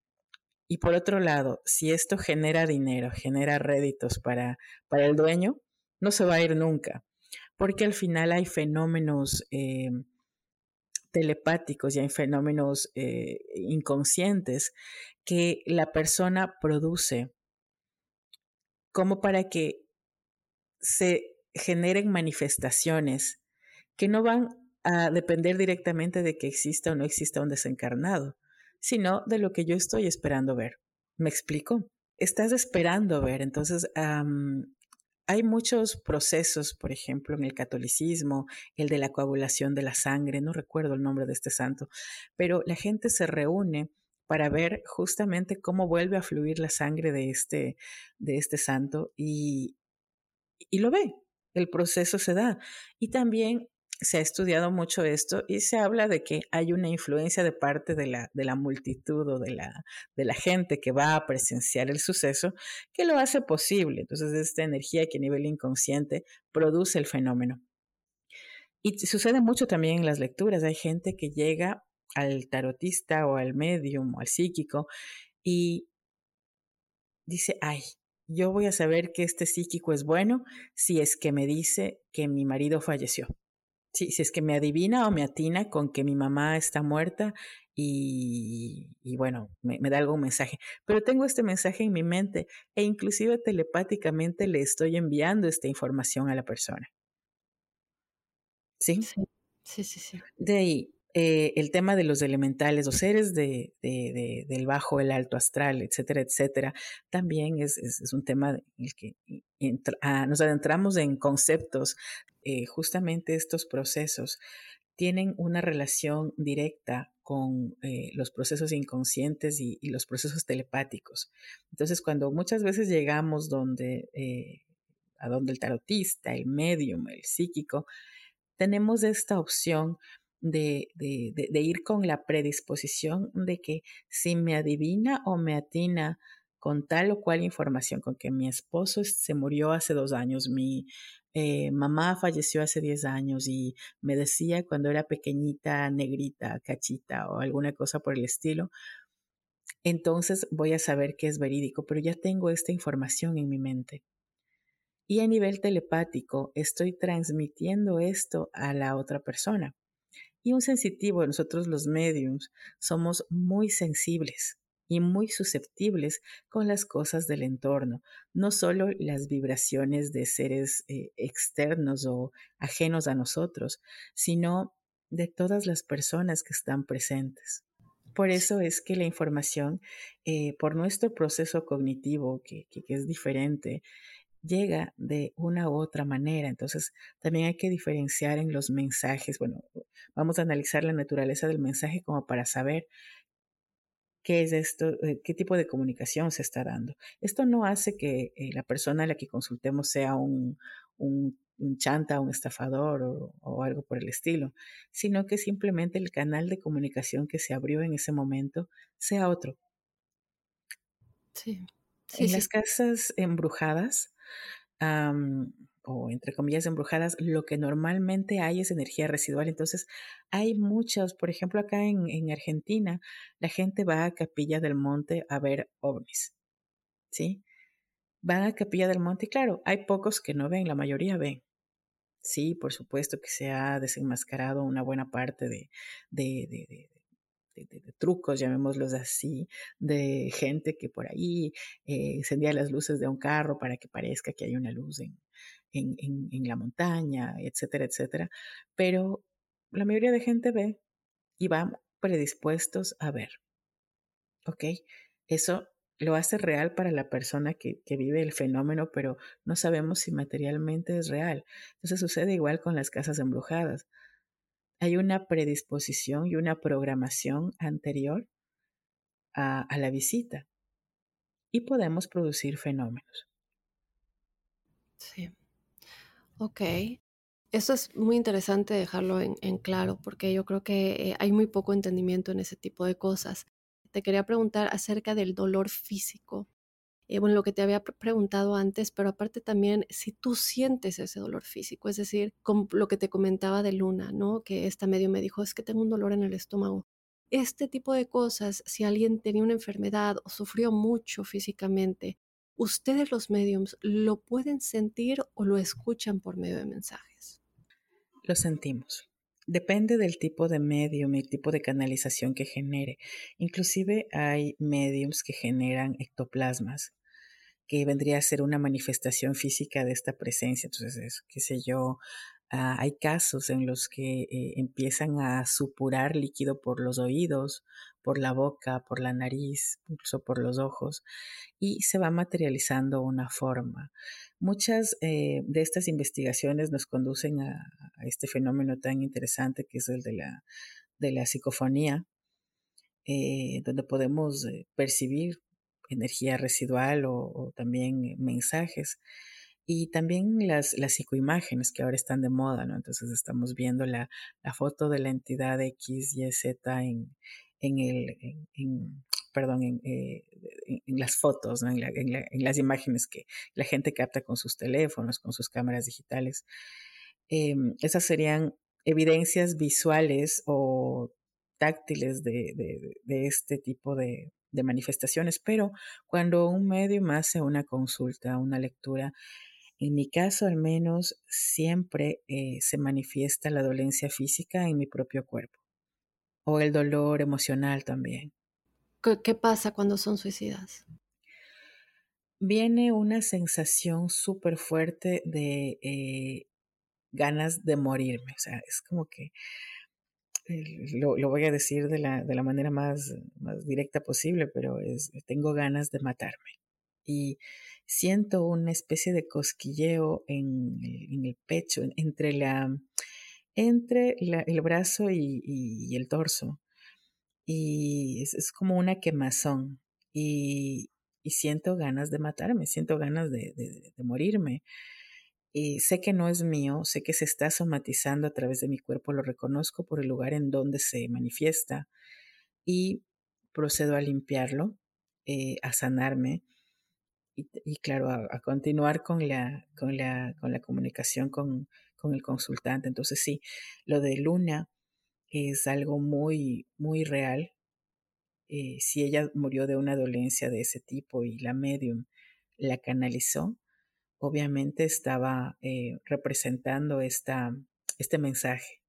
Y por otro lado, si esto genera dinero, genera réditos para, para el dueño, no se va a ir nunca, porque al final hay fenómenos eh, telepáticos y hay fenómenos eh, inconscientes que la persona produce como para que se generen manifestaciones que no van a depender directamente de que exista o no exista un desencarnado, sino de lo que yo estoy esperando ver. ¿Me explico? Estás esperando ver, entonces hay muchos procesos, por ejemplo, en el catolicismo, el de la coagulación de la sangre, no recuerdo el nombre de este santo, pero la gente se reúne para ver justamente cómo vuelve a fluir la sangre de este, de este santo y, y lo ve, el proceso se da. Y también se ha estudiado mucho esto y se habla de que hay una influencia de parte de la, de la multitud o de la, de la gente que va a presenciar el suceso que lo hace posible. Entonces, esta energía que a nivel inconsciente produce el fenómeno. Y sucede mucho también en las lecturas. Hay gente que llega al tarotista o al medium o al psíquico y dice, ay, yo voy a saber que este psíquico es bueno si es que me dice que mi marido falleció. Sí, si es que me adivina o me atina con que mi mamá está muerta y, bueno, me, da algún mensaje. Pero tengo este mensaje en mi mente e inclusive telepáticamente le estoy enviando esta información a la persona. ¿Sí? Sí, sí, sí. De ahí, eh, el tema de los elementales, los seres de, del bajo, el alto astral, etcétera, etcétera, también es, es, un tema en el que ah, nos adentramos en conceptos. Eh, justamente estos procesos tienen una relación directa con eh, los procesos inconscientes y, los procesos telepáticos. Entonces, cuando muchas veces llegamos donde, a donde el tarotista, el medium, el psíquico, tenemos esta opción de, de, de, ir con la predisposición de que si me adivina o me atina con tal o cual información, con que mi esposo se murió hace dos años, mi eh, mamá falleció hace diez años y me decía cuando era pequeñita, negrita, cachita o alguna cosa por el estilo, entonces voy a saber que es verídico, pero ya tengo esta información en mi mente. Y a nivel telepático estoy transmitiendo esto a la otra persona. Y un sensitivo, nosotros los mediums, somos muy sensibles y muy susceptibles con las cosas del entorno, no solo las vibraciones de seres eh, externos o ajenos a nosotros, sino de todas las personas que están presentes. Por eso es que la información, eh, por nuestro proceso cognitivo, que es diferente, llega de una u otra manera. Entonces, también hay que diferenciar en los mensajes. Bueno, vamos a analizar la naturaleza del mensaje como para saber qué es esto, eh, qué tipo de comunicación se está dando. Esto no hace que eh, la persona a la que consultemos sea un, un, chanta, un estafador o, o, algo por el estilo, sino que simplemente el canal de comunicación que se abrió en ese momento sea otro. Sí. en las casas embrujadas, o entre comillas embrujadas, lo que normalmente hay es energía residual. Entonces, hay muchos, por ejemplo, acá en, en Argentina, la gente va a Capilla del Monte a ver ovnis, ¿sí? Van a Capilla del Monte y claro, hay pocos que no ven, la mayoría ven. Sí, por supuesto que se ha desenmascarado una buena parte de, de, de, trucos, llamémoslos así, de gente que por ahí eh, encendía las luces de un carro para que parezca que hay una luz en, en, en, la montaña, etcétera, etcétera. Pero la mayoría de gente ve y van predispuestos a ver. ¿Ok? Eso lo hace real para la persona que, que, vive el fenómeno, pero no sabemos si materialmente es real. Entonces sucede igual con las casas embrujadas hay una predisposición y una programación anterior a, la visita y podemos producir fenómenos. Sí. Ok. Eso es muy interesante dejarlo en, claro porque yo creo que eh, hay muy poco entendimiento en ese tipo de cosas. Te quería preguntar acerca del dolor físico. Eh, bueno, lo que te había preguntado antes, pero aparte también si tú sientes ese dolor físico, es decir, como lo que te comentaba de Luna, ¿no? Que esta medio me dijo, es que tengo un dolor en el estómago. Este tipo de cosas, si alguien tenía una enfermedad o sufrió mucho físicamente, ¿ustedes los mediums lo pueden sentir o lo escuchan por medio de mensajes? Lo sentimos. Depende del tipo de medium y tipo de canalización que genere. Inclusive hay mediums que generan ectoplasmas, que vendría a ser una manifestación física de esta presencia. Entonces, es, qué sé yo, ah, hay casos en los que eh, empiezan a supurar líquido por los oídos, por la boca, por la nariz, incluso por los ojos, y se va materializando una forma. Muchas eh, de estas investigaciones nos conducen a, este fenómeno tan interesante que es el de la, de la psicofonía, eh, donde podemos percibir energía residual o, también mensajes. Y también las, las psicoimágenes que ahora están de moda, ¿no? Entonces estamos viendo la, la foto de la entidad X, Y, Z en, en el, perdón, eh, en, las fotos, ¿no? en, las imágenes que la gente capta con sus teléfonos, con sus cámaras digitales. Em, esas serían evidencias visuales o táctiles de, de este tipo de, de manifestaciones, pero cuando un medium hace una consulta, una lectura, en mi caso al menos siempre eh, se manifiesta la dolencia física en mi propio cuerpo o el dolor emocional también. ¿Qué, pasa cuando son suicidas? Viene una sensación súper fuerte de eh, ganas de morirme, o sea, es como que lo, lo, voy a decir de la, de la manera más, más, directa posible, pero es, tengo ganas de matarme. Y siento una especie de cosquilleo en, en el pecho, entre, la, entre la, el brazo y, y, el torso. Y es, es, como una quemazón. Y, y, siento ganas de matarme, siento ganas de, de, de morirme. Sé que no es mío, sé que se está somatizando a través de mi cuerpo, lo reconozco por el lugar en donde se manifiesta y procedo a limpiarlo, eh, a sanarme y, claro, a, continuar con la, con la, con la comunicación con, con el consultante. Entonces sí, lo de Luna es algo muy, muy real. Eh, si ella murió de una dolencia de ese tipo y la medium la canalizó, obviamente estaba eh, representando esta, este mensaje.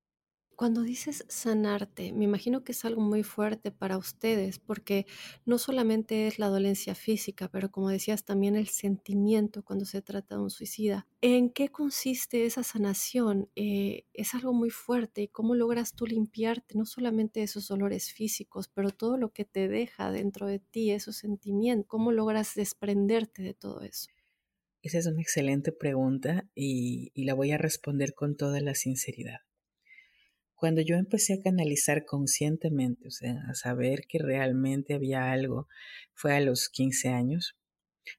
Cuando dices sanarte, me imagino que es algo muy fuerte para ustedes, porque no solamente es la dolencia física, pero como decías, también el sentimiento cuando se trata de un suicida. ¿En qué consiste esa sanación? Eh, es algo muy fuerte y cómo logras tú limpiarte no solamente esos dolores físicos, pero todo lo que te deja dentro de ti, esos sentimientos, cómo logras desprenderte de todo eso. Esa es una excelente pregunta y, la voy a responder con toda la sinceridad. Cuando yo empecé a canalizar conscientemente, o sea, a saber que realmente había algo, fue a los 15 años.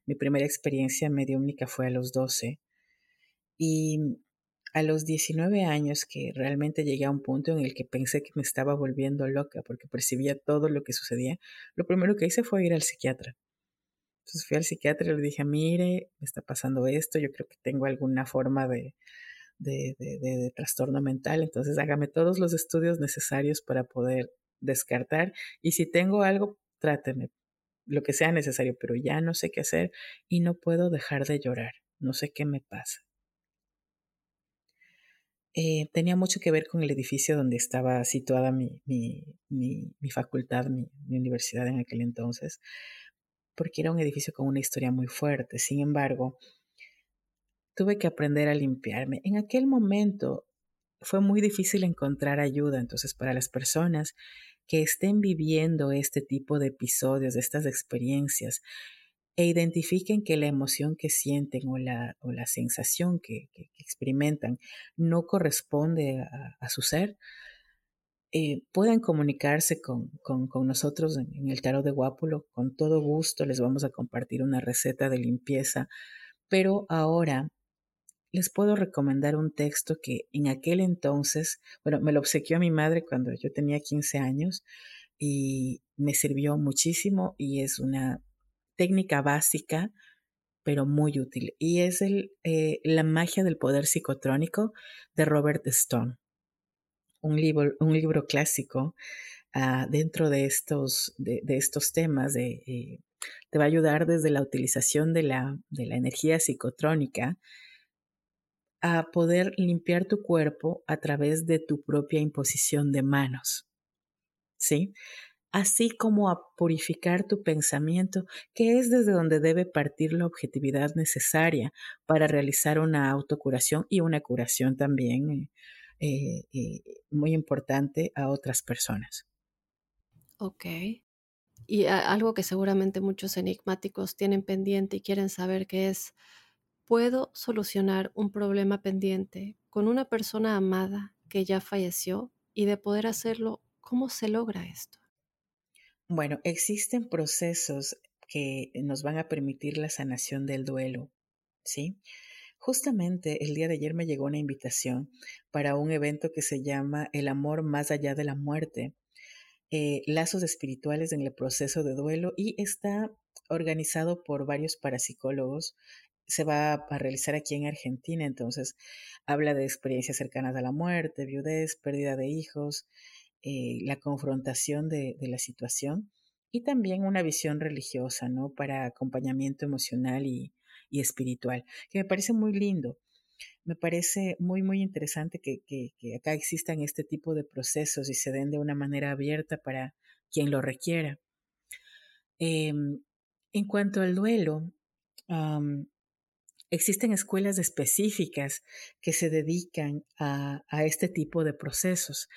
Mi primera experiencia mediúnica fue a los 12. Y a los 19 años que realmente llegué a un punto en el que pensé que me estaba volviendo loca porque percibía todo lo que sucedía, lo primero que hice fue ir al psiquiatra. Entonces fui al psiquiatra y le dije, mire, me está pasando esto, yo creo que tengo alguna forma de, de, de, trastorno mental, entonces hágame todos los estudios necesarios para poder descartar y si tengo algo, tráteme, lo que sea necesario, pero ya no sé qué hacer y no puedo dejar de llorar, no sé qué me pasa. Eh, tenía mucho que ver con el edificio donde estaba situada mi, mi, mi facultad, mi, universidad en aquel entonces porque era un edificio con una historia muy fuerte. Sin embargo, tuve que aprender a limpiarme. En aquel momento fue muy difícil encontrar ayuda, entonces para las personas que estén viviendo este tipo de episodios, de estas experiencias, e identifiquen que la emoción que sienten o la, o la sensación que, experimentan no corresponde a su ser, eh, puedan comunicarse con, con, nosotros en, el tarot de Guápulo. Con todo gusto les vamos a compartir una receta de limpieza. Pero ahora les puedo recomendar un texto que en aquel entonces, bueno, me lo obsequió mi madre cuando yo tenía 15 años y me sirvió muchísimo y es una técnica básica pero muy útil. Y es el, eh, La magia del poder psicotrónico de Robert Stone un libro, un libro clásico ah, dentro de estos, de, estos temas. De, eh, te va a ayudar desde la utilización de la, de la energía psicotrónica a poder limpiar tu cuerpo a través de tu propia imposición de manos. ¿Sí? así como a purificar tu pensamiento, que es desde donde debe partir la objetividad necesaria para realizar una autocuración y una curación también eh, eh, muy importante a otras personas. Ok. Y algo que seguramente muchos enigmáticos tienen pendiente y quieren saber que es, ¿puedo solucionar un problema pendiente con una persona amada que ya falleció? Y de poder hacerlo, ¿cómo se logra esto? Bueno, existen procesos que nos van a permitir la sanación del duelo, ¿sí? Justamente el día de ayer me llegó una invitación para un evento que se llama El amor más allá de la muerte, eh, lazos espirituales en el proceso de duelo y está organizado por varios parapsicólogos. Se va a realizar aquí en Argentina, entonces habla de experiencias cercanas a la muerte, viudez, pérdida de hijos, eh, la confrontación de, la situación y también una visión religiosa, ¿no? Para acompañamiento emocional y, espiritual, que me parece muy lindo. Me parece muy, muy interesante que, acá existan este tipo de procesos y se den de una manera abierta para quien lo requiera. Em, en cuanto al duelo, existen escuelas específicas que se dedican a, este tipo de procesos.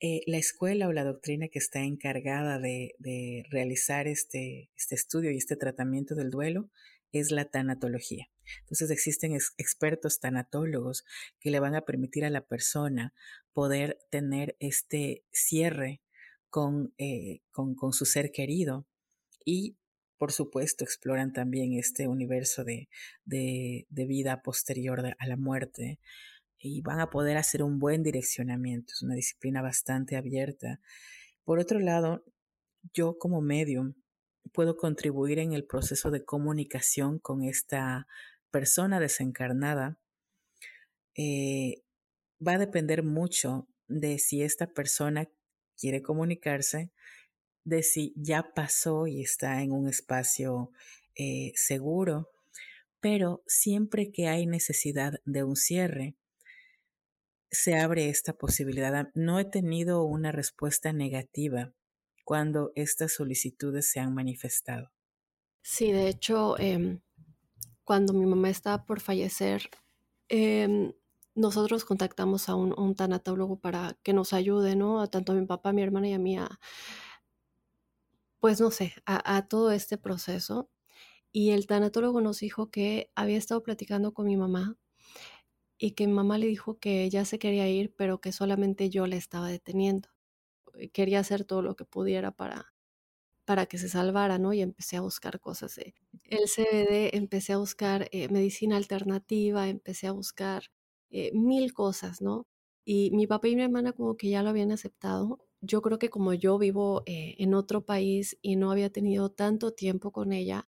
Eh, la escuela o la doctrina que está encargada de, realizar este, este, estudio y este tratamiento del duelo es la tanatología. Entonces existen expertos tanatólogos que le van a permitir a la persona poder tener este cierre con, eh, con, su ser querido y por supuesto exploran también este universo de, de vida posterior a la muerte y van a poder hacer un buen direccionamiento. Es una disciplina bastante abierta. Por otro lado, yo como medium puedo contribuir en el proceso de comunicación con esta persona desencarnada. Eh, va a depender mucho de si esta persona quiere comunicarse, de si ya pasó y está en un espacio eh, seguro, pero siempre que hay necesidad de un cierre, se abre esta posibilidad. No he tenido una respuesta negativa cuando estas solicitudes se han manifestado. Sí, de hecho, em, cuando mi mamá estaba por fallecer, em, nosotros contactamos a un, tanatólogo para que nos ayude, ¿no? A tanto a mi papá, a mi hermana y a mí, pues no sé, a todo este proceso. Y el tanatólogo nos dijo que había estado platicando con mi mamá y que mi mamá le dijo que ya se quería ir, pero que solamente yo le estaba deteniendo. Eh, quería hacer todo lo que pudiera para, para que se salvara, ¿no? Y empecé a buscar cosas. De el CBD, empecé a buscar eh, medicina alternativa, empecé a buscar eh, mil cosas, ¿no? Y mi papá y mi hermana como que ya lo habían aceptado. Yo creo que como yo vivo en otro país y no había tenido tanto tiempo con ella,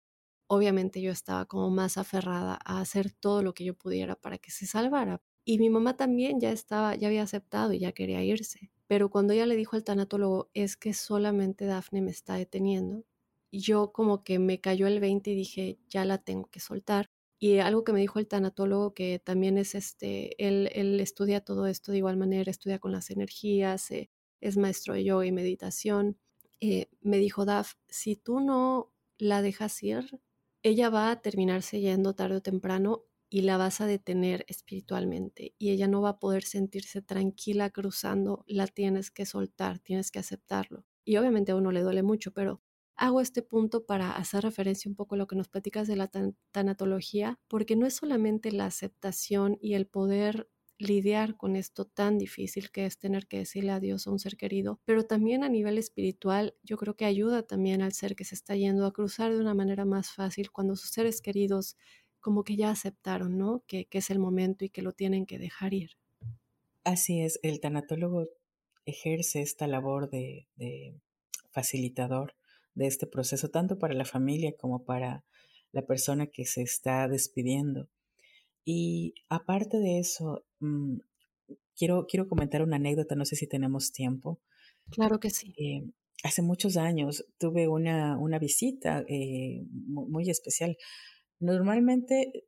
obviamente yo estaba como más aferrada a hacer todo lo que yo pudiera para que se salvara. Y mi mamá también ya estaba, ya había aceptado y ya quería irse. Pero cuando ella le dijo al tanatólogo, es que solamente Dafne me está deteniendo, yo como que me cayó el 20 y dije, ya la tengo que soltar. Y algo que me dijo el tanatólogo, que también es este, él, él estudia todo esto de igual manera, estudia con las energías, eh, es maestro de yoga y meditación, eh, me dijo, Daf, si tú no la dejas ir, ella va a terminarse yendo tarde o temprano y la vas a detener espiritualmente y ella no va a poder sentirse tranquila cruzando, la tienes que soltar, tienes que aceptarlo. Y obviamente a uno le duele mucho, pero hago este punto para hacer referencia un poco a lo que nos platicas de la tanatología, porque no es solamente la aceptación y el poder lidiar con esto tan difícil que es tener que decirle adiós a un ser querido, pero también a nivel espiritual yo creo que ayuda también al ser que se está yendo a cruzar de una manera más fácil cuando sus seres queridos como que ya aceptaron, ¿no? Que, es el momento y que lo tienen que dejar ir. Así es, el tanatólogo ejerce esta labor de, de facilitador de este proceso, tanto para la familia como para la persona que se está despidiendo. Y aparte de eso, mm, quiero, quiero comentar una anécdota, no sé si tenemos tiempo. Claro que sí. Eh, hace muchos años tuve una, una visita eh, muy especial. Normalmente